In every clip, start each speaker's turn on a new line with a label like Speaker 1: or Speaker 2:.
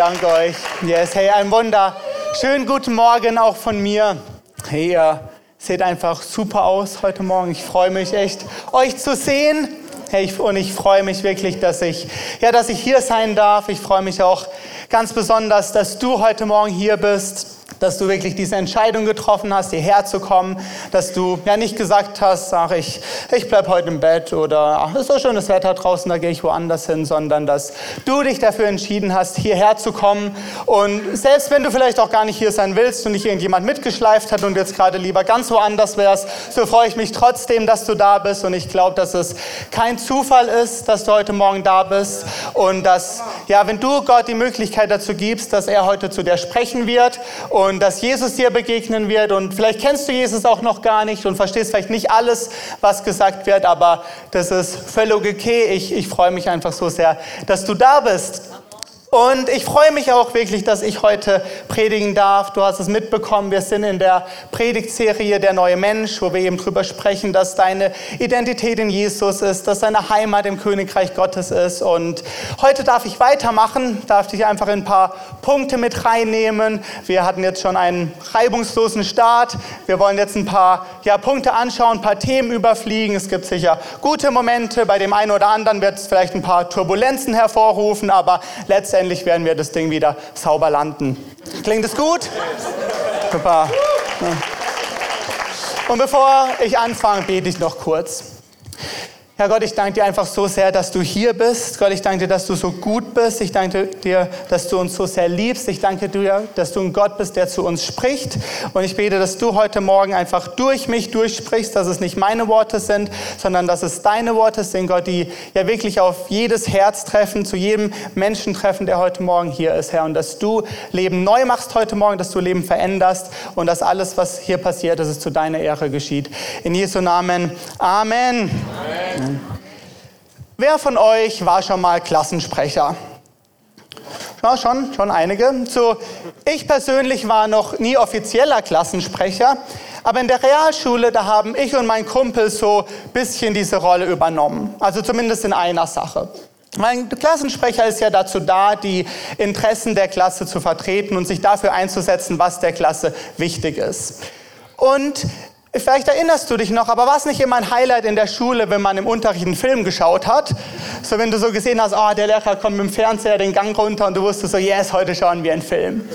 Speaker 1: Dank euch. Yes, hey, ein Wunder. Schönen guten Morgen auch von mir. Hey, ihr seht einfach super aus heute Morgen. Ich freue mich echt, euch zu sehen. Hey, und ich freue mich wirklich, dass ich, ja, dass ich hier sein darf. Ich freue mich auch ganz besonders, dass du heute Morgen hier bist dass du wirklich diese Entscheidung getroffen hast, hierher zu kommen, dass du ja nicht gesagt hast, ach, ich, ich bleib heute im Bett oder ach, ist so schönes Wetter draußen, da gehe ich woanders hin, sondern dass du dich dafür entschieden hast, hierher zu kommen. Und selbst wenn du vielleicht auch gar nicht hier sein willst und nicht irgendjemand mitgeschleift hat und jetzt gerade lieber ganz woanders wärst, so freue ich mich trotzdem, dass du da bist. Und ich glaube, dass es kein Zufall ist, dass du heute Morgen da bist und dass, ja, wenn du Gott die Möglichkeit dazu gibst, dass er heute zu dir sprechen wird und und dass Jesus dir begegnen wird. Und vielleicht kennst du Jesus auch noch gar nicht und verstehst vielleicht nicht alles, was gesagt wird, aber das ist völlig okay. Ich, ich freue mich einfach so sehr, dass du da bist. Und ich freue mich auch wirklich, dass ich heute predigen darf. Du hast es mitbekommen, wir sind in der Predigtserie Der neue Mensch, wo wir eben drüber sprechen, dass deine Identität in Jesus ist, dass deine Heimat im Königreich Gottes ist. Und heute darf ich weitermachen, darf dich einfach in ein paar Punkte mit reinnehmen. Wir hatten jetzt schon einen reibungslosen Start. Wir wollen jetzt ein paar ja, Punkte anschauen, ein paar Themen überfliegen. Es gibt sicher gute Momente. Bei dem einen oder anderen wird es vielleicht ein paar Turbulenzen hervorrufen, aber letztendlich letztendlich werden wir das Ding wieder sauber landen. Klingt es gut? Super. Und bevor ich anfange, bete ich noch kurz. Herr Gott, ich danke dir einfach so sehr, dass du hier bist. Gott, ich danke dir, dass du so gut bist. Ich danke dir, dass du uns so sehr liebst. Ich danke dir, dass du ein Gott bist, der zu uns spricht. Und ich bete, dass du heute Morgen einfach durch mich durchsprichst, dass es nicht meine Worte sind, sondern dass es deine Worte sind, Gott, die ja wirklich auf jedes Herz treffen, zu jedem Menschen treffen, der heute Morgen hier ist, Herr. Und dass du Leben neu machst heute Morgen, dass du Leben veränderst und dass alles, was hier passiert, dass es zu deiner Ehre geschieht. In Jesu Namen. Amen. Amen. Wer von euch war schon mal Klassensprecher? Ja, schon, schon einige. So, ich persönlich war noch nie offizieller Klassensprecher, aber in der Realschule, da haben ich und mein Kumpel so ein bisschen diese Rolle übernommen. Also zumindest in einer Sache. Mein Klassensprecher ist ja dazu da, die Interessen der Klasse zu vertreten und sich dafür einzusetzen, was der Klasse wichtig ist. Und Vielleicht erinnerst du dich noch, aber war es nicht immer ein Highlight in der Schule, wenn man im Unterricht einen Film geschaut hat? So, wenn du so gesehen hast, oh, der Lehrer kommt mit dem Fernseher den Gang runter und du wusstest so, yes, heute schauen wir einen Film.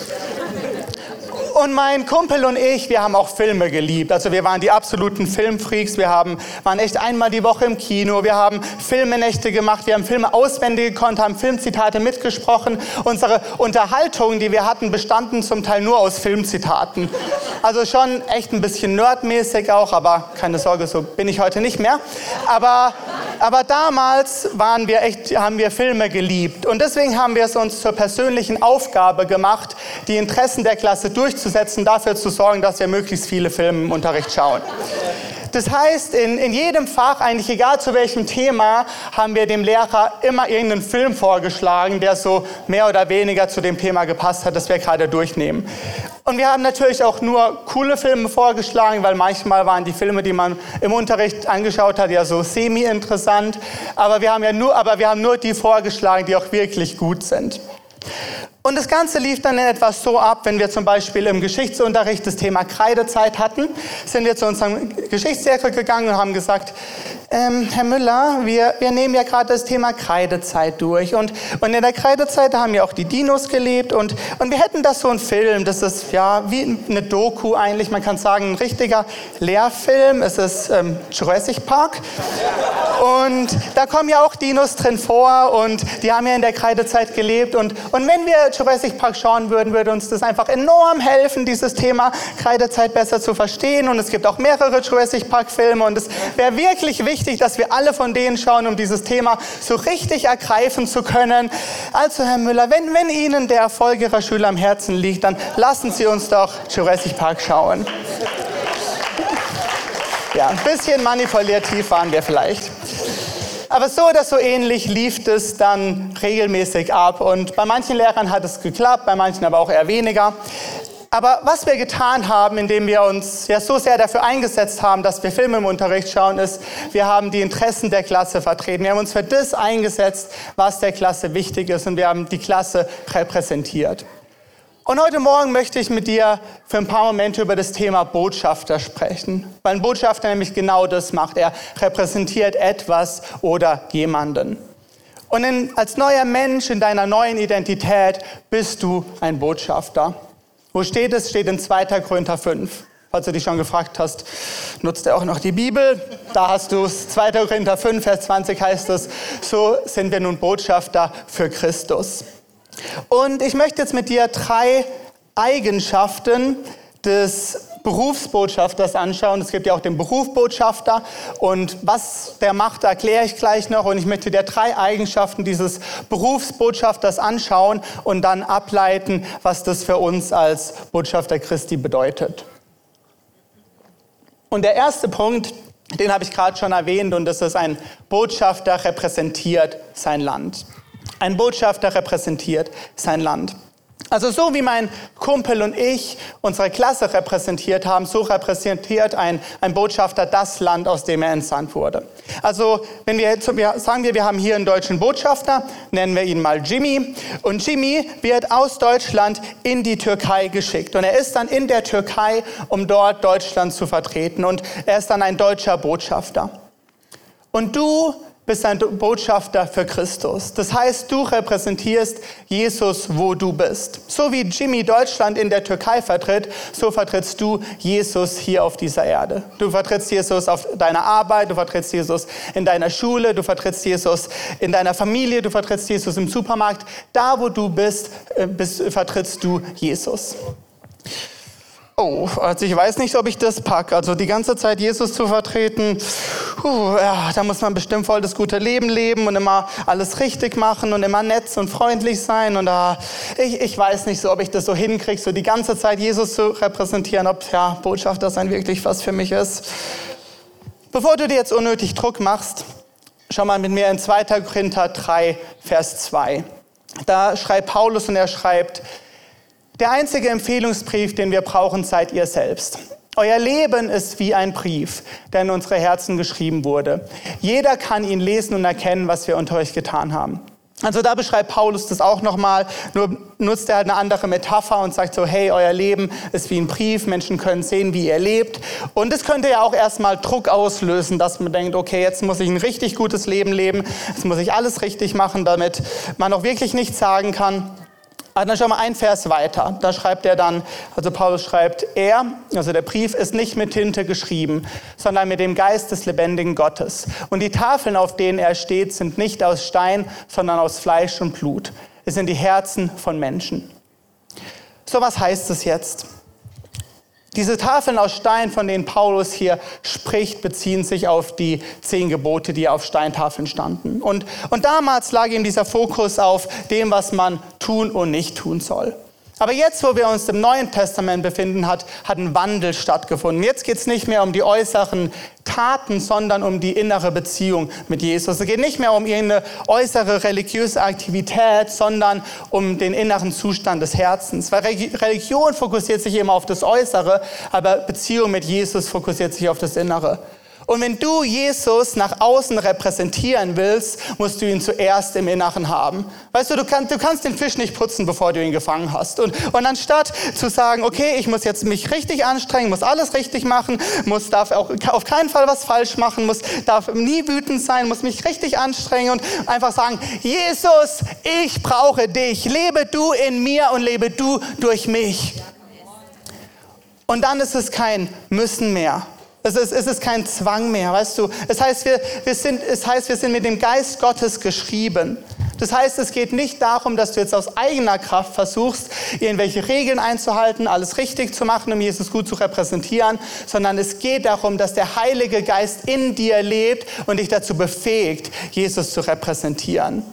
Speaker 1: Und mein Kumpel und ich, wir haben auch Filme geliebt. Also wir waren die absoluten Filmfreaks. Wir haben, waren echt einmal die Woche im Kino. Wir haben Filmenächte gemacht. Wir haben Filme auswendig gekonnt, haben Filmzitate mitgesprochen. Unsere Unterhaltungen, die wir hatten, bestanden zum Teil nur aus Filmzitaten. Also schon echt ein bisschen nerdmäßig auch, aber keine Sorge, so bin ich heute nicht mehr. Aber aber damals waren wir echt, haben wir Filme geliebt. Und deswegen haben wir es uns zur persönlichen Aufgabe gemacht, die Interessen der Klasse durchzusetzen, dafür zu sorgen, dass wir möglichst viele Filme im Unterricht schauen. Das heißt, in, in jedem Fach, eigentlich egal zu welchem Thema, haben wir dem Lehrer immer irgendeinen Film vorgeschlagen, der so mehr oder weniger zu dem Thema gepasst hat, das wir gerade durchnehmen. Und wir haben natürlich auch nur coole Filme vorgeschlagen, weil manchmal waren die Filme, die man im Unterricht angeschaut hat, ja so semi-interessant. Aber wir haben ja nur, aber wir haben nur die vorgeschlagen, die auch wirklich gut sind. Und das Ganze lief dann in etwas so ab, wenn wir zum Beispiel im Geschichtsunterricht das Thema Kreidezeit hatten, sind wir zu unserem Geschichtszirkel gegangen und haben gesagt, ähm, Herr Müller, wir, wir nehmen ja gerade das Thema Kreidezeit durch. Und, und in der Kreidezeit haben ja auch die Dinos gelebt. Und, und wir hätten das so ein Film, das ist ja wie eine Doku eigentlich, man kann sagen, ein richtiger Lehrfilm. Es ist ähm, Jurassic Park. Und da kommen ja auch Dinos drin vor und die haben ja in der Kreidezeit gelebt. Und, und wenn wir Jurassic Park schauen würden, würde uns das einfach enorm helfen, dieses Thema Kreidezeit besser zu verstehen. Und es gibt auch mehrere Jurassic Park Filme und es wäre wirklich wichtig, wichtig, dass wir alle von denen schauen, um dieses Thema so richtig ergreifen zu können. Also, Herr Müller, wenn, wenn Ihnen der Erfolg Ihrer Schüler am Herzen liegt, dann lassen Sie uns doch Jurassic Park schauen. Ja, ein bisschen manipulativ waren wir vielleicht. Aber so oder so ähnlich lief es dann regelmäßig ab. Und bei manchen Lehrern hat es geklappt, bei manchen aber auch eher weniger. Aber was wir getan haben, indem wir uns ja so sehr dafür eingesetzt haben, dass wir Filme im Unterricht schauen, ist, wir haben die Interessen der Klasse vertreten. Wir haben uns für das eingesetzt, was der Klasse wichtig ist und wir haben die Klasse repräsentiert. Und heute Morgen möchte ich mit dir für ein paar Momente über das Thema Botschafter sprechen, weil ein Botschafter nämlich genau das macht. Er repräsentiert etwas oder jemanden. Und in, als neuer Mensch in deiner neuen Identität bist du ein Botschafter. Wo steht es? Steht in 2. Korinther 5. Falls du dich schon gefragt hast, nutzt er auch noch die Bibel. Da hast du es. 2. Korinther 5, Vers 20 heißt es, so sind wir nun Botschafter für Christus. Und ich möchte jetzt mit dir drei Eigenschaften des Berufsbotschafters anschauen. Es gibt ja auch den Berufsbotschafter und was der macht, erkläre ich gleich noch. Und ich möchte dir drei Eigenschaften dieses Berufsbotschafters anschauen und dann ableiten, was das für uns als Botschafter Christi bedeutet. Und der erste Punkt, den habe ich gerade schon erwähnt, und das ist ein Botschafter repräsentiert sein Land. Ein Botschafter repräsentiert sein Land. Also so wie mein Kumpel und ich unsere Klasse repräsentiert haben, so repräsentiert ein, ein Botschafter das Land, aus dem er entsandt wurde. Also wenn wir sagen wir, wir haben hier einen deutschen Botschafter, nennen wir ihn mal Jimmy. Und Jimmy wird aus Deutschland in die Türkei geschickt. Und er ist dann in der Türkei, um dort Deutschland zu vertreten. Und er ist dann ein deutscher Botschafter. Und du bist ein Botschafter für Christus. Das heißt, du repräsentierst Jesus, wo du bist. So wie Jimmy Deutschland in der Türkei vertritt, so vertrittst du Jesus hier auf dieser Erde. Du vertrittst Jesus auf deiner Arbeit, du vertrittst Jesus in deiner Schule, du vertrittst Jesus in deiner Familie, du vertrittst Jesus im Supermarkt. Da, wo du bist, äh, bist vertrittst du Jesus. Oh, also ich weiß nicht, ob ich das packe. Also die ganze Zeit Jesus zu vertreten, puh, ja, da muss man bestimmt voll das gute Leben leben und immer alles richtig machen und immer nett und freundlich sein. Und da, ich, ich weiß nicht so, ob ich das so hinkriege, so die ganze Zeit Jesus zu repräsentieren, ob ja, Botschafter sein wirklich was für mich ist. Bevor du dir jetzt unnötig Druck machst, schau mal mit mir in 2. Korinther 3, Vers 2. Da schreibt Paulus und er schreibt, der einzige Empfehlungsbrief, den wir brauchen, seid ihr selbst. Euer Leben ist wie ein Brief, der in unsere Herzen geschrieben wurde. Jeder kann ihn lesen und erkennen, was wir unter euch getan haben. Also da beschreibt Paulus das auch nochmal, nur nutzt er halt eine andere Metapher und sagt so, hey, euer Leben ist wie ein Brief, Menschen können sehen, wie ihr lebt. Und das könnte ja auch erstmal Druck auslösen, dass man denkt, okay, jetzt muss ich ein richtig gutes Leben leben, jetzt muss ich alles richtig machen, damit man auch wirklich nichts sagen kann. Aber dann schauen wir ein Vers weiter. Da schreibt er dann, also Paulus schreibt, er, also der Brief ist nicht mit Tinte geschrieben, sondern mit dem Geist des lebendigen Gottes. Und die Tafeln, auf denen er steht, sind nicht aus Stein, sondern aus Fleisch und Blut. Es sind die Herzen von Menschen. So, was heißt es jetzt? Diese Tafeln aus Stein, von denen Paulus hier spricht, beziehen sich auf die zehn Gebote, die auf Steintafeln standen. Und, und damals lag ihm dieser Fokus auf dem, was man tun und nicht tun soll. Aber jetzt, wo wir uns im Neuen Testament befinden, hat, hat ein Wandel stattgefunden. Jetzt geht es nicht mehr um die äußeren Taten, sondern um die innere Beziehung mit Jesus. Es geht nicht mehr um irgendeine äußere religiöse Aktivität, sondern um den inneren Zustand des Herzens. Weil Religion fokussiert sich immer auf das Äußere, aber Beziehung mit Jesus fokussiert sich auf das Innere. Und wenn du Jesus nach außen repräsentieren willst, musst du ihn zuerst im Inneren haben. Weißt du, du, kann, du kannst den Fisch nicht putzen, bevor du ihn gefangen hast. Und, und anstatt zu sagen, okay, ich muss jetzt mich richtig anstrengen, muss alles richtig machen, muss, darf auch auf keinen Fall was falsch machen, muss, darf nie wütend sein, muss mich richtig anstrengen und einfach sagen, Jesus, ich brauche dich. Lebe du in mir und lebe du durch mich. Und dann ist es kein Müssen mehr es ist, es ist kein Zwang mehr, weißt du. Es heißt, wir, wir sind, es heißt, wir sind mit dem Geist Gottes geschrieben. Das heißt, es geht nicht darum, dass du jetzt aus eigener Kraft versuchst, irgendwelche Regeln einzuhalten, alles richtig zu machen, um Jesus gut zu repräsentieren, sondern es geht darum, dass der Heilige Geist in dir lebt und dich dazu befähigt, Jesus zu repräsentieren.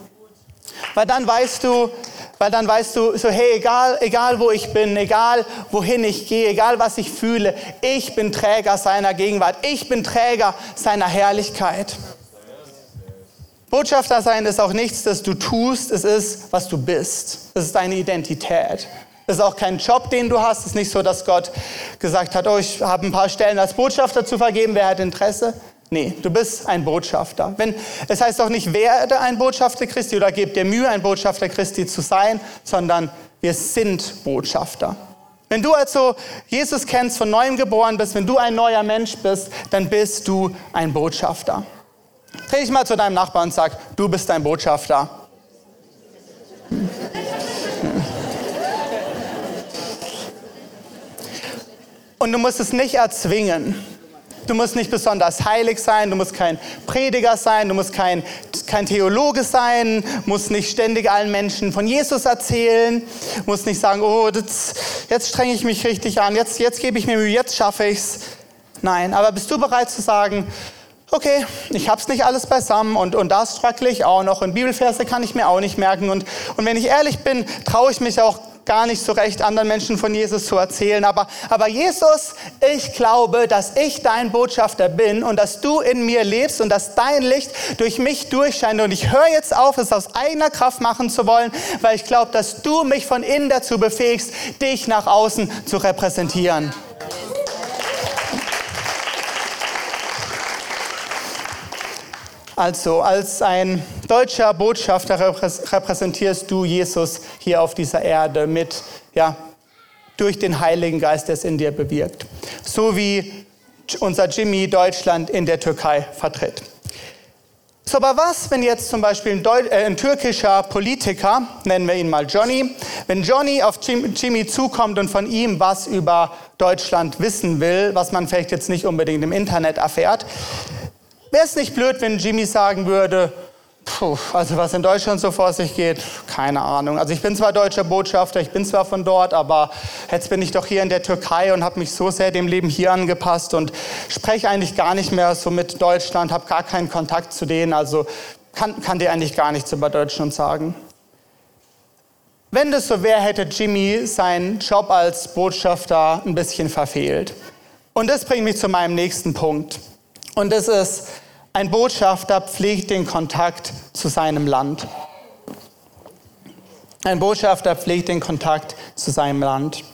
Speaker 1: Weil dann weißt du, weil dann weißt du, so hey, egal, egal wo ich bin, egal wohin ich gehe, egal was ich fühle, ich bin Träger seiner Gegenwart, ich bin Träger seiner Herrlichkeit. Botschafter sein ist auch nichts, das du tust, es ist, was du bist. Es ist deine Identität. Das ist auch kein Job, den du hast. Es ist nicht so, dass Gott gesagt hat, oh, ich habe ein paar Stellen als Botschafter zu vergeben, wer hat Interesse? Nee, du bist ein Botschafter. Wenn, es heißt auch nicht, werde ein Botschafter Christi oder gib dir Mühe, ein Botschafter Christi zu sein, sondern wir sind Botschafter. Wenn du also Jesus kennst, von neuem geboren bist, wenn du ein neuer Mensch bist, dann bist du ein Botschafter. Dreh dich mal zu deinem Nachbarn und sag, du bist ein Botschafter. Und du musst es nicht erzwingen. Du musst nicht besonders heilig sein, du musst kein Prediger sein, du musst kein, kein Theologe sein, musst nicht ständig allen Menschen von Jesus erzählen, musst nicht sagen, oh, das, jetzt strenge ich mich richtig an, jetzt, jetzt gebe ich mir Mühe, jetzt schaffe ich es. Nein, aber bist du bereit zu sagen, okay, ich habe es nicht alles beisammen und, und das struggle ich auch noch und Bibelverse kann ich mir auch nicht merken und, und wenn ich ehrlich bin, traue ich mich auch gar nicht so recht, anderen Menschen von Jesus zu erzählen. Aber, aber Jesus, ich glaube, dass ich dein Botschafter bin und dass du in mir lebst und dass dein Licht durch mich durchscheint. Und ich höre jetzt auf, es aus eigener Kraft machen zu wollen, weil ich glaube, dass du mich von innen dazu befähigst, dich nach außen zu repräsentieren. Also, als ein deutscher Botschafter repräsentierst du Jesus hier auf dieser Erde mit, ja, durch den Heiligen Geist, der es in dir bewirkt. So wie unser Jimmy Deutschland in der Türkei vertritt. So, aber was, wenn jetzt zum Beispiel ein, äh, ein, türkischer Politiker, nennen wir ihn mal Johnny, wenn Johnny auf Jim Jimmy zukommt und von ihm was über Deutschland wissen will, was man vielleicht jetzt nicht unbedingt im Internet erfährt, Wäre es nicht blöd, wenn Jimmy sagen würde, Puh, also was in Deutschland so vor sich geht, keine Ahnung. Also ich bin zwar deutscher Botschafter, ich bin zwar von dort, aber jetzt bin ich doch hier in der Türkei und habe mich so sehr dem Leben hier angepasst und spreche eigentlich gar nicht mehr so mit Deutschland, habe gar keinen Kontakt zu denen, also kann, kann dir eigentlich gar nichts über Deutschland sagen. Wenn das so wäre, hätte Jimmy seinen Job als Botschafter ein bisschen verfehlt. Und das bringt mich zu meinem nächsten Punkt. Und das ist, ein Botschafter pflegt den Kontakt zu seinem Land. Ein Botschafter pflegt den Kontakt zu seinem Land.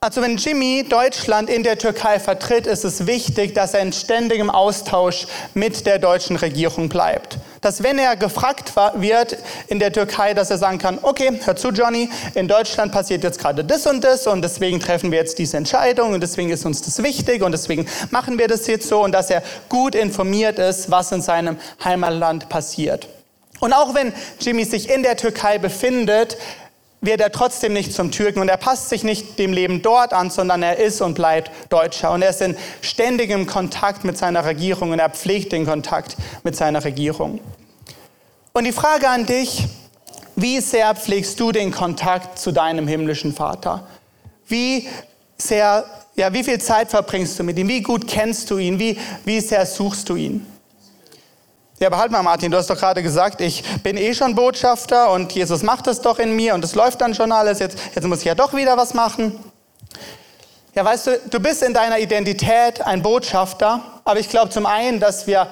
Speaker 1: Also wenn Jimmy Deutschland in der Türkei vertritt, ist es wichtig, dass er in ständigem Austausch mit der deutschen Regierung bleibt. Dass wenn er gefragt wird in der Türkei, dass er sagen kann, okay, hör zu Johnny, in Deutschland passiert jetzt gerade das und das und deswegen treffen wir jetzt diese Entscheidung und deswegen ist uns das wichtig und deswegen machen wir das jetzt so und dass er gut informiert ist, was in seinem Heimatland passiert. Und auch wenn Jimmy sich in der Türkei befindet, wird er trotzdem nicht zum Türken und er passt sich nicht dem Leben dort an, sondern er ist und bleibt Deutscher und er ist in ständigem Kontakt mit seiner Regierung und er pflegt den Kontakt mit seiner Regierung. Und die Frage an dich, wie sehr pflegst du den Kontakt zu deinem himmlischen Vater? Wie sehr, ja, wie viel Zeit verbringst du mit ihm? Wie gut kennst du ihn? Wie, wie sehr suchst du ihn? Ja, aber halt mal, Martin, du hast doch gerade gesagt, ich bin eh schon Botschafter und Jesus macht es doch in mir und es läuft dann schon alles. Jetzt, jetzt muss ich ja doch wieder was machen. Ja, weißt du, du bist in deiner Identität ein Botschafter, aber ich glaube zum einen, dass wir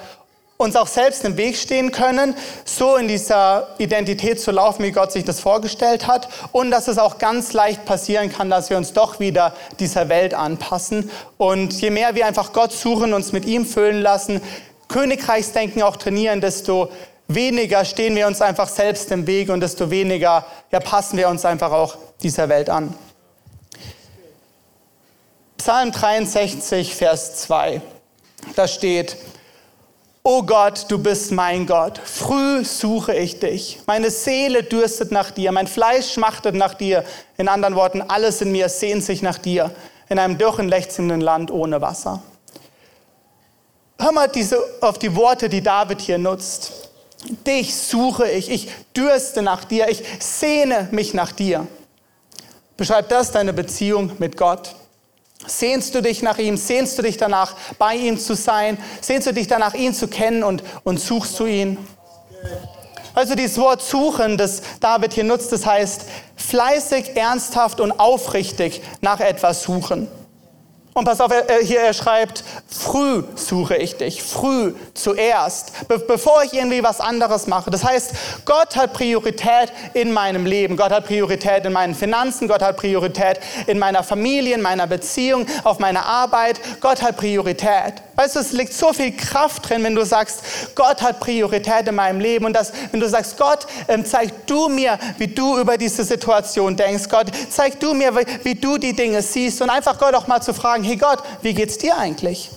Speaker 1: uns auch selbst im Weg stehen können, so in dieser Identität zu laufen, wie Gott sich das vorgestellt hat. Und dass es auch ganz leicht passieren kann, dass wir uns doch wieder dieser Welt anpassen. Und je mehr wir einfach Gott suchen, uns mit ihm füllen lassen, Königreichsdenken auch trainieren, desto weniger stehen wir uns einfach selbst im Weg und desto weniger ja, passen wir uns einfach auch dieser Welt an. Psalm 63, Vers 2, da steht, O Gott, du bist mein Gott, früh suche ich dich. Meine Seele dürstet nach dir, mein Fleisch schmachtet nach dir. In anderen Worten, alles in mir sehnt sich nach dir, in einem dürren, lechzenden Land ohne Wasser. Hör mal diese, auf die Worte, die David hier nutzt. Dich suche ich, ich dürste nach dir, ich sehne mich nach dir. Beschreibt das deine Beziehung mit Gott? Sehnst du dich nach ihm? Sehnst du dich danach, bei ihm zu sein? Sehnst du dich danach, ihn zu kennen und, und suchst du ihn? Also dieses Wort suchen, das David hier nutzt, das heißt fleißig, ernsthaft und aufrichtig nach etwas suchen. Und pass auf, er, hier er schreibt, früh suche ich dich, früh zuerst, be bevor ich irgendwie was anderes mache. Das heißt, Gott hat Priorität in meinem Leben, Gott hat Priorität in meinen Finanzen, Gott hat Priorität in meiner Familie, in meiner Beziehung, auf meiner Arbeit. Gott hat Priorität. Weißt du, es liegt so viel Kraft drin, wenn du sagst, Gott hat Priorität in meinem Leben und das, wenn du sagst, Gott, ähm, zeig du mir, wie du über diese Situation denkst. Gott, zeig du mir, wie, wie du die Dinge siehst und einfach Gott auch mal zu fragen, hey Gott, wie geht's dir eigentlich?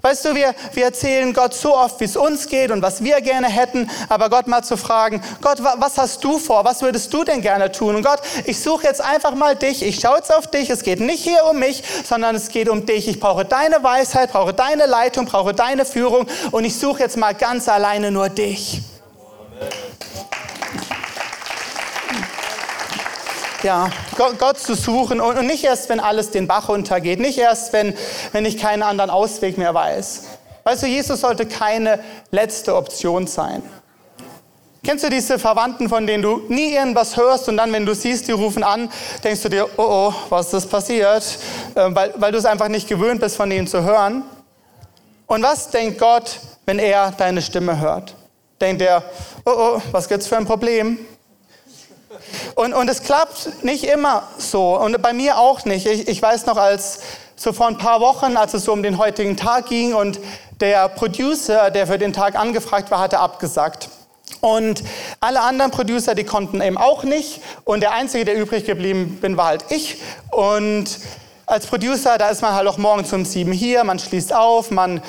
Speaker 1: Weißt du, wir, wir erzählen Gott so oft, wie es uns geht und was wir gerne hätten, aber Gott mal zu fragen, Gott, was hast du vor? Was würdest du denn gerne tun? Und Gott, ich suche jetzt einfach mal dich, ich schaue jetzt auf dich, es geht nicht hier um mich, sondern es geht um dich. Ich brauche deine Weisheit, brauche deine Leitung, brauche deine Führung und ich suche jetzt mal ganz alleine nur dich. Ja, Gott zu suchen und nicht erst, wenn alles den Bach untergeht, nicht erst, wenn, wenn ich keinen anderen Ausweg mehr weiß. Weißt du, Jesus sollte keine letzte Option sein. Kennst du diese Verwandten, von denen du nie irgendwas hörst und dann, wenn du siehst, die rufen an, denkst du dir, oh oh, was ist passiert? Ähm, weil, weil du es einfach nicht gewöhnt bist, von denen zu hören. Und was denkt Gott, wenn er deine Stimme hört? Denkt er, oh oh, was gibt's für ein Problem? Und, und es klappt nicht immer so und bei mir auch nicht. Ich, ich weiß noch, als so vor ein paar Wochen, als es so um den heutigen Tag ging und der Producer, der für den Tag angefragt war, hatte abgesagt. Und alle anderen Producer, die konnten eben auch nicht. Und der Einzige, der übrig geblieben bin, war halt ich. Und als Producer, da ist man halt auch morgens um sieben hier, man schließt auf, man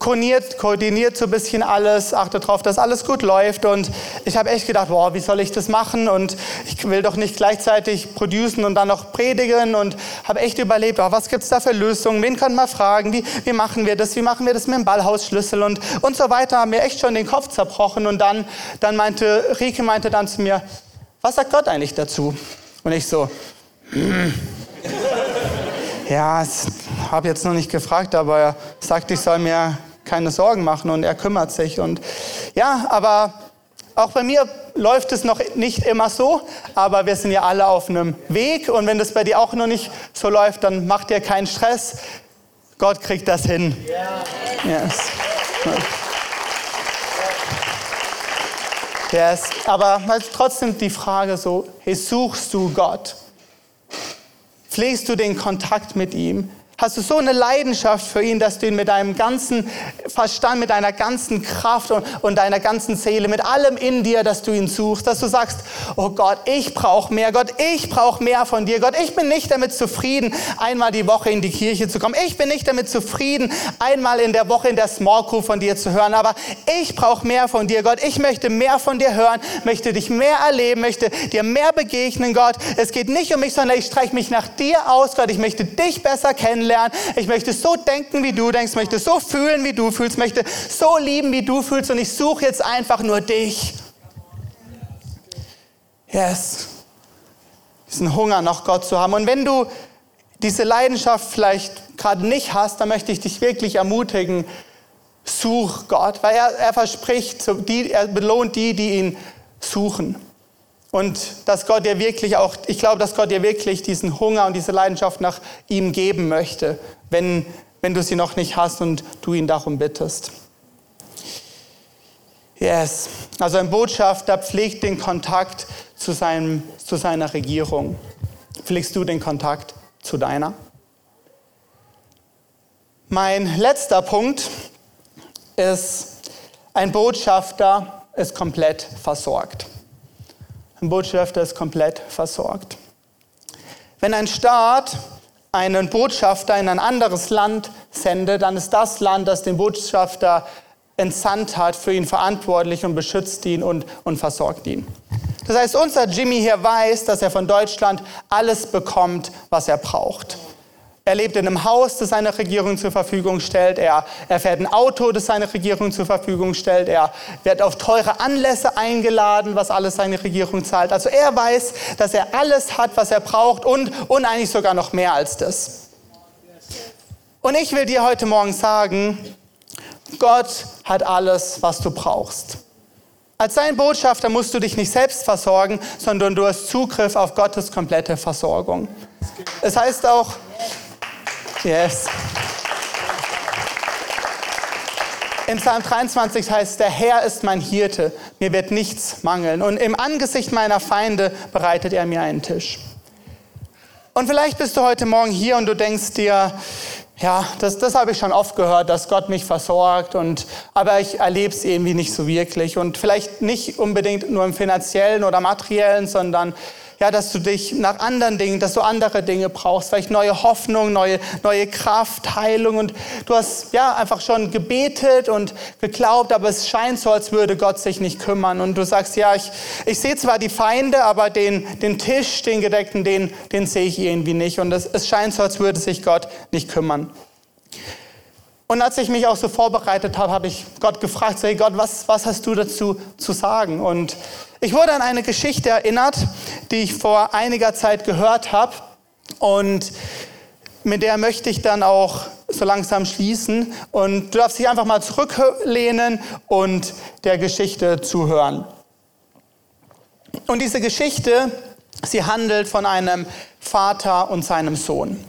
Speaker 1: koordiniert, koordiniert so ein bisschen alles, achtet darauf, dass alles gut läuft. Und ich habe echt gedacht, boah, wie soll ich das machen? Und ich will doch nicht gleichzeitig producen und dann noch predigen. Und habe echt überlebt, oh, was gibt es da für Lösungen? Wen kann man fragen? Wie, wie machen wir das? Wie machen wir das mit dem Ballhausschlüssel? Und, und so weiter. Haben mir echt schon den Kopf zerbrochen. Und dann, dann meinte, Rike meinte dann zu mir, was sagt Gott eigentlich dazu? Und ich so, hm. ja, habe jetzt noch nicht gefragt, aber er sagt, ich soll mir keine Sorgen machen und er kümmert sich. Und ja, aber auch bei mir läuft es noch nicht immer so, aber wir sind ja alle auf einem Weg und wenn das bei dir auch noch nicht so läuft, dann mach dir keinen Stress. Gott kriegt das hin. Yes. Yes. Aber trotzdem die Frage so, hey, suchst du Gott? Pflegst du den Kontakt mit ihm? Hast du so eine Leidenschaft für ihn, dass du ihn mit deinem ganzen Verstand, mit deiner ganzen Kraft und, und deiner ganzen Seele, mit allem in dir, dass du ihn suchst, dass du sagst, oh Gott, ich brauche mehr, Gott, ich brauche mehr von dir, Gott, ich bin nicht damit zufrieden, einmal die Woche in die Kirche zu kommen, ich bin nicht damit zufrieden, einmal in der Woche in der Small Group von dir zu hören, aber ich brauche mehr von dir, Gott, ich möchte mehr von dir hören, möchte dich mehr erleben, möchte dir mehr begegnen, Gott, es geht nicht um mich, sondern ich streiche mich nach dir aus, Gott, ich möchte dich besser kennenlernen, kennenlernen. Ich möchte so denken, wie du denkst, möchte so fühlen, wie du fühlst, möchte so lieben, wie du fühlst und ich suche jetzt einfach nur dich. Yes. Diesen Hunger nach Gott zu haben. Und wenn du diese Leidenschaft vielleicht gerade nicht hast, dann möchte ich dich wirklich ermutigen, such Gott, weil er, er verspricht, er belohnt die, die ihn suchen. Und dass Gott dir wirklich auch, ich glaube, dass Gott dir wirklich diesen Hunger und diese Leidenschaft nach ihm geben möchte, wenn, wenn du sie noch nicht hast und du ihn darum bittest. Yes. Also ein Botschafter pflegt den Kontakt zu, seinem, zu seiner Regierung. Pflegst du den Kontakt zu deiner? Mein letzter Punkt ist, ein Botschafter ist komplett versorgt. Ein Botschafter ist komplett versorgt. Wenn ein Staat einen Botschafter in ein anderes Land sendet, dann ist das Land, das den Botschafter entsandt hat, für ihn verantwortlich und beschützt ihn und, und versorgt ihn. Das heißt, unser Jimmy hier weiß, dass er von Deutschland alles bekommt, was er braucht. Er lebt in einem Haus, das seine Regierung zur Verfügung stellt. Er, er fährt ein Auto, das seine Regierung zur Verfügung stellt. Er wird auf teure Anlässe eingeladen, was alles seine Regierung zahlt. Also er weiß, dass er alles hat, was er braucht und, und eigentlich sogar noch mehr als das. Und ich will dir heute Morgen sagen, Gott hat alles, was du brauchst. Als sein Botschafter musst du dich nicht selbst versorgen, sondern du hast Zugriff auf Gottes komplette Versorgung. Es heißt auch, Yes. In Psalm 23 heißt, der Herr ist mein Hirte, mir wird nichts mangeln. Und im Angesicht meiner Feinde bereitet er mir einen Tisch. Und vielleicht bist du heute Morgen hier und du denkst dir, ja, das, das habe ich schon oft gehört, dass Gott mich versorgt, und, aber ich erlebe es irgendwie nicht so wirklich. Und vielleicht nicht unbedingt nur im finanziellen oder materiellen, sondern ja, dass du dich nach anderen Dingen, dass du andere Dinge brauchst, vielleicht neue Hoffnung, neue, neue Kraft, Heilung und du hast ja einfach schon gebetet und geglaubt, aber es scheint so, als würde Gott sich nicht kümmern und du sagst, ja, ich, ich sehe zwar die Feinde, aber den, den Tisch, den gedeckten, den, den sehe ich irgendwie nicht und es, es scheint so, als würde sich Gott nicht kümmern. Und als ich mich auch so vorbereitet habe, habe ich Gott gefragt, hey Gott, was, was hast du dazu zu sagen? Und ich wurde an eine Geschichte erinnert, die ich vor einiger Zeit gehört habe. Und mit der möchte ich dann auch so langsam schließen. Und du darfst dich einfach mal zurücklehnen und der Geschichte zuhören. Und diese Geschichte, sie handelt von einem Vater und seinem Sohn.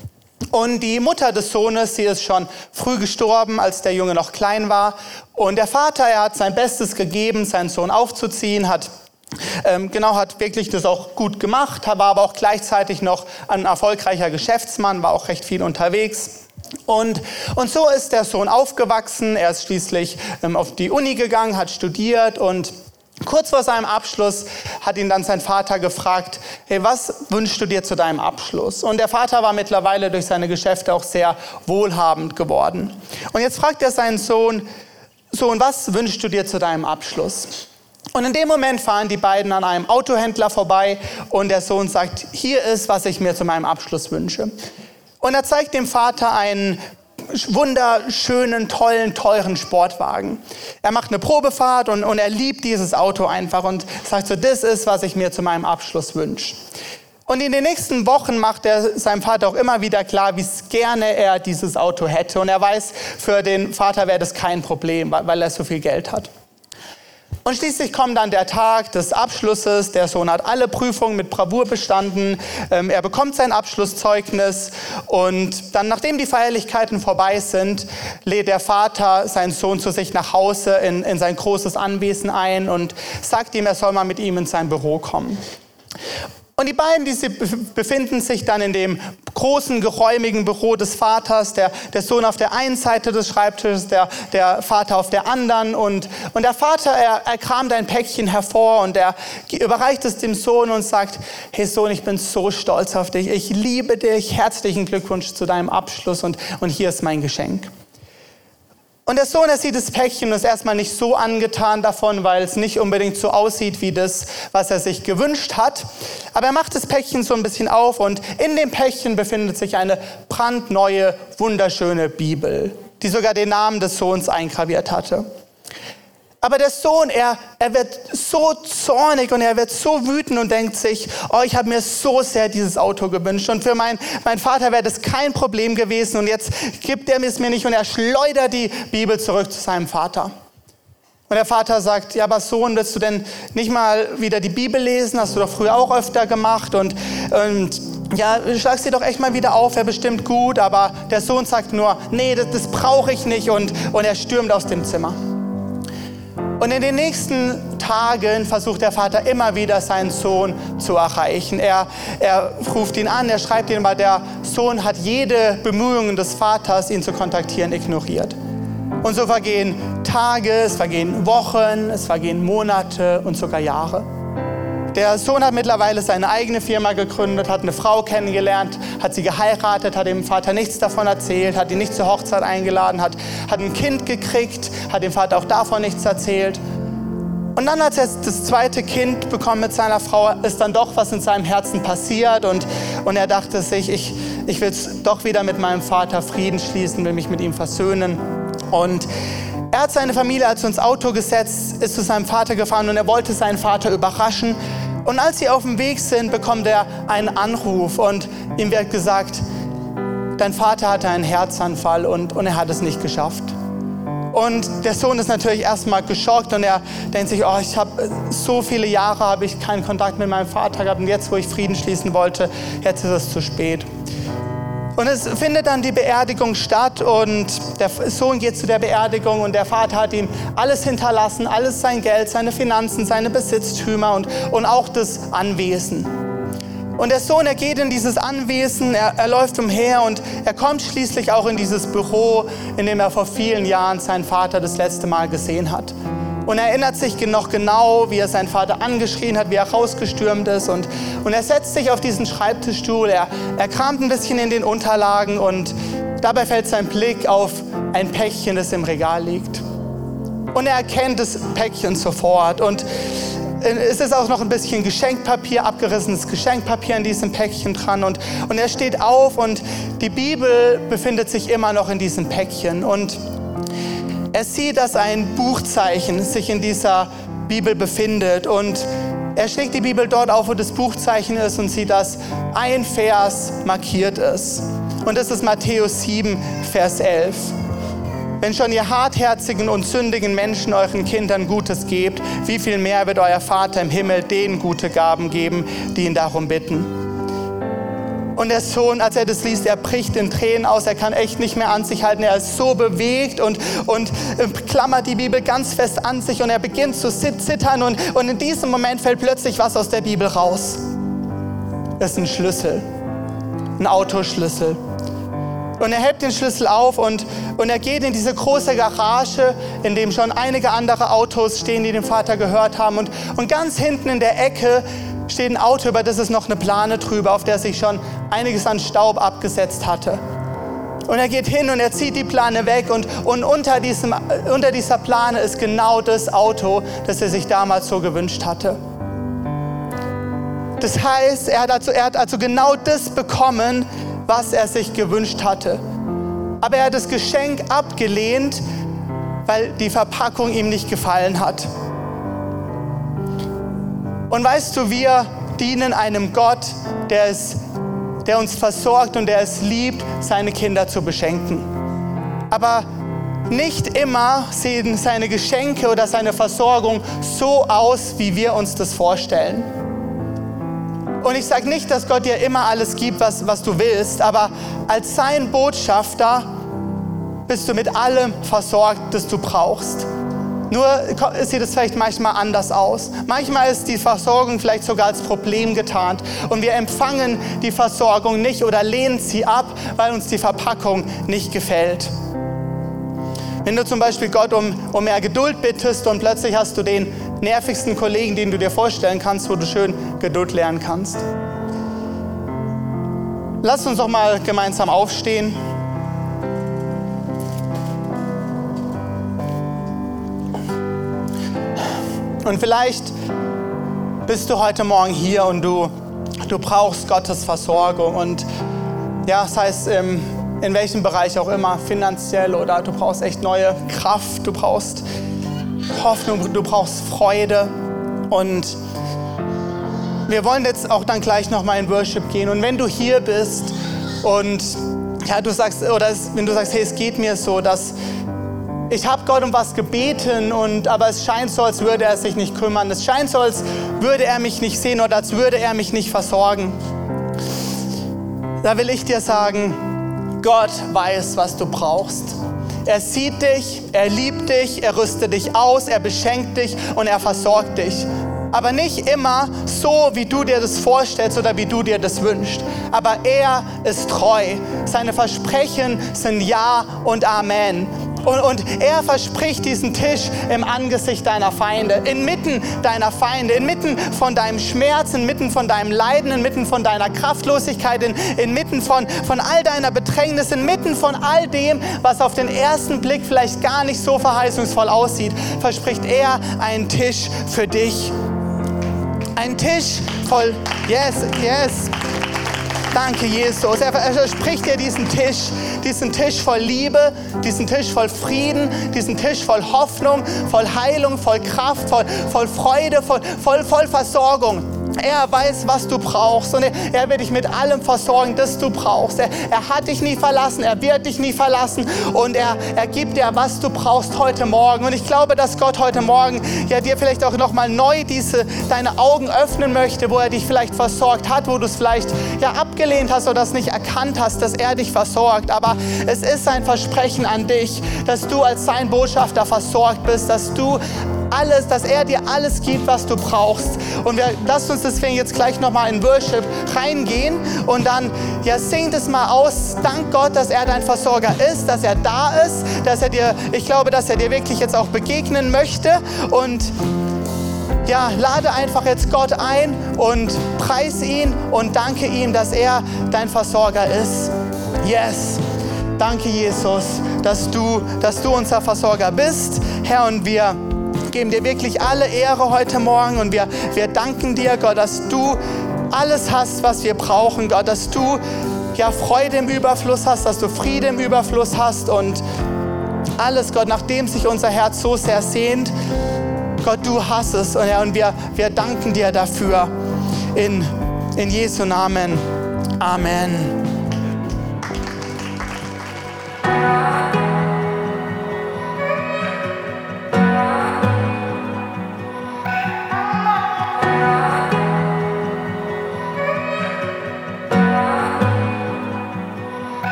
Speaker 1: Und die Mutter des Sohnes, sie ist schon früh gestorben, als der Junge noch klein war. Und der Vater, er hat sein Bestes gegeben, seinen Sohn aufzuziehen, hat ähm, genau, hat wirklich das auch gut gemacht, war aber auch gleichzeitig noch ein erfolgreicher Geschäftsmann, war auch recht viel unterwegs. Und, und so ist der Sohn aufgewachsen. Er ist schließlich ähm, auf die Uni gegangen, hat studiert und Kurz vor seinem Abschluss hat ihn dann sein Vater gefragt, hey, was wünschst du dir zu deinem Abschluss? Und der Vater war mittlerweile durch seine Geschäfte auch sehr wohlhabend geworden. Und jetzt fragt er seinen Sohn, Sohn, was wünschst du dir zu deinem Abschluss? Und in dem Moment fahren die beiden an einem Autohändler vorbei und der Sohn sagt, hier ist, was ich mir zu meinem Abschluss wünsche. Und er zeigt dem Vater einen wunderschönen, tollen, teuren Sportwagen. Er macht eine Probefahrt und, und er liebt dieses Auto einfach und sagt so, das ist, was ich mir zu meinem Abschluss wünsche. Und in den nächsten Wochen macht er seinem Vater auch immer wieder klar, wie gerne er dieses Auto hätte. Und er weiß, für den Vater wäre das kein Problem, weil er so viel Geld hat. Und schließlich kommt dann der Tag des Abschlusses. Der Sohn hat alle Prüfungen mit Bravour bestanden. Ähm, er bekommt sein Abschlusszeugnis. Und dann, nachdem die Feierlichkeiten vorbei sind, lädt der Vater seinen Sohn zu sich nach Hause in, in sein großes Anwesen ein und sagt ihm, er soll mal mit ihm in sein Büro kommen. Und die beiden, die befinden sich dann in dem großen, geräumigen Büro des Vaters, der, der Sohn auf der einen Seite des Schreibtisches, der, der Vater auf der anderen. Und, und der Vater, er, er kramt ein Päckchen hervor und er überreicht es dem Sohn und sagt, hey Sohn, ich bin so stolz auf dich, ich liebe dich, herzlichen Glückwunsch zu deinem Abschluss und, und hier ist mein Geschenk. Und der Sohn, er sieht das Päckchen und ist erstmal nicht so angetan davon, weil es nicht unbedingt so aussieht wie das, was er sich gewünscht hat. Aber er macht das Päckchen so ein bisschen auf und in dem Päckchen befindet sich eine brandneue, wunderschöne Bibel, die sogar den Namen des Sohns eingraviert hatte. Aber der Sohn, er, er wird so zornig und er wird so wütend und denkt sich, oh, ich habe mir so sehr dieses Auto gewünscht und für mein, mein Vater wäre das kein Problem gewesen und jetzt gibt er es mir nicht und er schleudert die Bibel zurück zu seinem Vater. Und der Vater sagt, ja, aber Sohn, willst du denn nicht mal wieder die Bibel lesen? Hast du doch früher auch öfter gemacht und, und ja, schlag sie doch echt mal wieder auf, wäre bestimmt gut. Aber der Sohn sagt nur, nee, das, das brauche ich nicht und, und er stürmt aus dem Zimmer. Und in den nächsten Tagen versucht der Vater immer wieder seinen Sohn zu erreichen. Er, er ruft ihn an, er schreibt ihn, aber der Sohn hat jede Bemühungen des Vaters, ihn zu kontaktieren, ignoriert. Und so vergehen Tage, es vergehen Wochen, es vergehen Monate und sogar Jahre. Der Sohn hat mittlerweile seine eigene Firma gegründet, hat eine Frau kennengelernt, hat sie geheiratet, hat dem Vater nichts davon erzählt, hat ihn nicht zur Hochzeit eingeladen, hat, hat ein Kind gekriegt, hat dem Vater auch davon nichts erzählt. Und dann, als er das zweite Kind bekommt mit seiner Frau, ist dann doch was in seinem Herzen passiert und, und er dachte sich, ich, ich will doch wieder mit meinem Vater Frieden schließen, will mich mit ihm versöhnen. Und er hat seine Familie also ins Auto gesetzt, ist zu seinem Vater gefahren und er wollte seinen Vater überraschen. Und als sie auf dem Weg sind, bekommt er einen Anruf und ihm wird gesagt, dein Vater hatte einen Herzanfall und, und er hat es nicht geschafft. Und der Sohn ist natürlich erstmal geschockt und er denkt sich, oh, ich habe so viele Jahre habe ich keinen Kontakt mit meinem Vater gehabt und jetzt, wo ich Frieden schließen wollte, jetzt ist es zu spät. Und es findet dann die Beerdigung statt und der Sohn geht zu der Beerdigung und der Vater hat ihm alles hinterlassen, alles sein Geld, seine Finanzen, seine Besitztümer und, und auch das Anwesen. Und der Sohn, er geht in dieses Anwesen, er, er läuft umher und er kommt schließlich auch in dieses Büro, in dem er vor vielen Jahren seinen Vater das letzte Mal gesehen hat. Und er erinnert sich noch genau, wie er seinen Vater angeschrien hat, wie er rausgestürmt ist. Und, und er setzt sich auf diesen Schreibtischstuhl, er, er kramt ein bisschen in den Unterlagen und dabei fällt sein Blick auf ein Päckchen, das im Regal liegt. Und er erkennt das Päckchen sofort. Und es ist auch noch ein bisschen Geschenkpapier, abgerissenes Geschenkpapier in diesem Päckchen dran. Und, und er steht auf und die Bibel befindet sich immer noch in diesem Päckchen. Und er sieht, dass ein Buchzeichen sich in dieser Bibel befindet und er schlägt die Bibel dort auf, wo das Buchzeichen ist und sieht, dass ein Vers markiert ist. Und das ist Matthäus 7, Vers 11. Wenn schon ihr hartherzigen und sündigen Menschen euren Kindern Gutes gebt, wie viel mehr wird euer Vater im Himmel denen gute Gaben geben, die ihn darum bitten? Und der Sohn, als er das liest, er bricht in Tränen aus. Er kann echt nicht mehr an sich halten. Er ist so bewegt und, und äh, klammert die Bibel ganz fest an sich und er beginnt zu zittern. Und, und in diesem Moment fällt plötzlich was aus der Bibel raus. Das ist ein Schlüssel, ein Autoschlüssel. Und er hält den Schlüssel auf und, und er geht in diese große Garage, in dem schon einige andere Autos stehen, die dem Vater gehört haben. Und, und ganz hinten in der Ecke steht ein Auto, über das ist noch eine Plane drüber, auf der sich schon einiges an Staub abgesetzt hatte. Und er geht hin und er zieht die Plane weg und, und unter, diesem, unter dieser Plane ist genau das Auto, das er sich damals so gewünscht hatte. Das heißt, er hat, also, er hat also genau das bekommen, was er sich gewünscht hatte. Aber er hat das Geschenk abgelehnt, weil die Verpackung ihm nicht gefallen hat. Und weißt du, wir dienen einem Gott, der, es, der uns versorgt und der es liebt, seine Kinder zu beschenken. Aber nicht immer sehen seine Geschenke oder seine Versorgung so aus, wie wir uns das vorstellen. Und ich sage nicht, dass Gott dir immer alles gibt, was, was du willst, aber als sein Botschafter bist du mit allem versorgt, das du brauchst. Nur sieht es vielleicht manchmal anders aus. Manchmal ist die Versorgung vielleicht sogar als Problem getarnt und wir empfangen die Versorgung nicht oder lehnen sie ab, weil uns die Verpackung nicht gefällt. Wenn du zum Beispiel Gott um, um mehr Geduld bittest und plötzlich hast du den nervigsten Kollegen, den du dir vorstellen kannst, wo du schön Geduld lernen kannst. Lass uns doch mal gemeinsam aufstehen. Und vielleicht bist du heute Morgen hier und du, du brauchst Gottes Versorgung. Und ja, das heißt, ähm, in welchem Bereich auch immer, finanziell oder du brauchst echt neue Kraft, du brauchst Hoffnung, du brauchst Freude. Und wir wollen jetzt auch dann gleich nochmal in Worship gehen. Und wenn du hier bist und ja, du sagst, oder wenn du sagst, hey, es geht mir so, dass ich habe Gott um was gebeten, und, aber es scheint so, als würde er sich nicht kümmern. Es scheint so, als würde er mich nicht sehen oder als würde er mich nicht versorgen. Da will ich dir sagen, Gott weiß, was du brauchst. Er sieht dich, er liebt dich, er rüstet dich aus, er beschenkt dich und er versorgt dich. Aber nicht immer so, wie du dir das vorstellst oder wie du dir das wünschst. Aber er ist treu. Seine Versprechen sind Ja und Amen. Und, und er verspricht diesen Tisch im Angesicht deiner Feinde, inmitten deiner Feinde, inmitten von deinem Schmerz, inmitten von deinem Leiden, inmitten von deiner Kraftlosigkeit, in, inmitten von, von all deiner Bedrängnis, inmitten von all dem, was auf den ersten Blick vielleicht gar nicht so verheißungsvoll aussieht, verspricht er einen Tisch für dich. Ein Tisch voll, yes, yes. Danke, Jesus. Er, er spricht dir diesen Tisch, diesen Tisch voll Liebe, diesen Tisch voll Frieden, diesen Tisch voll Hoffnung, voll Heilung, voll Kraft, voll, voll Freude, voll, voll, voll Versorgung. Er weiß, was du brauchst und er, er wird dich mit allem versorgen, das du brauchst. Er, er, hat dich nie verlassen, er wird dich nie verlassen und er, er gibt dir, was du brauchst heute Morgen. Und ich glaube, dass Gott heute Morgen ja dir vielleicht auch nochmal neu diese, deine Augen öffnen möchte, wo er dich vielleicht versorgt hat, wo du es vielleicht ja abgelehnt hast oder es nicht erkannt hast, dass er dich versorgt. Aber es ist sein Versprechen an dich, dass du als sein Botschafter versorgt bist, dass du alles, dass er dir alles gibt, was du brauchst. Und wir lassen uns deswegen jetzt gleich nochmal in Worship reingehen und dann, ja, singt es mal aus. Dank Gott, dass er dein Versorger ist, dass er da ist, dass er dir, ich glaube, dass er dir wirklich jetzt auch begegnen möchte und ja, lade einfach jetzt Gott ein und preis ihn und danke ihm, dass er dein Versorger ist. Yes. Danke, Jesus, dass du, dass du unser Versorger bist, Herr, und wir geben dir wirklich alle Ehre heute Morgen und wir, wir danken dir, Gott, dass du alles hast, was wir brauchen, Gott, dass du ja Freude im Überfluss hast, dass du Friede im Überfluss hast und alles, Gott, nachdem sich unser Herz so sehr sehnt. Gott, du hast es und, ja, und wir, wir danken dir dafür in, in Jesu Namen. Amen.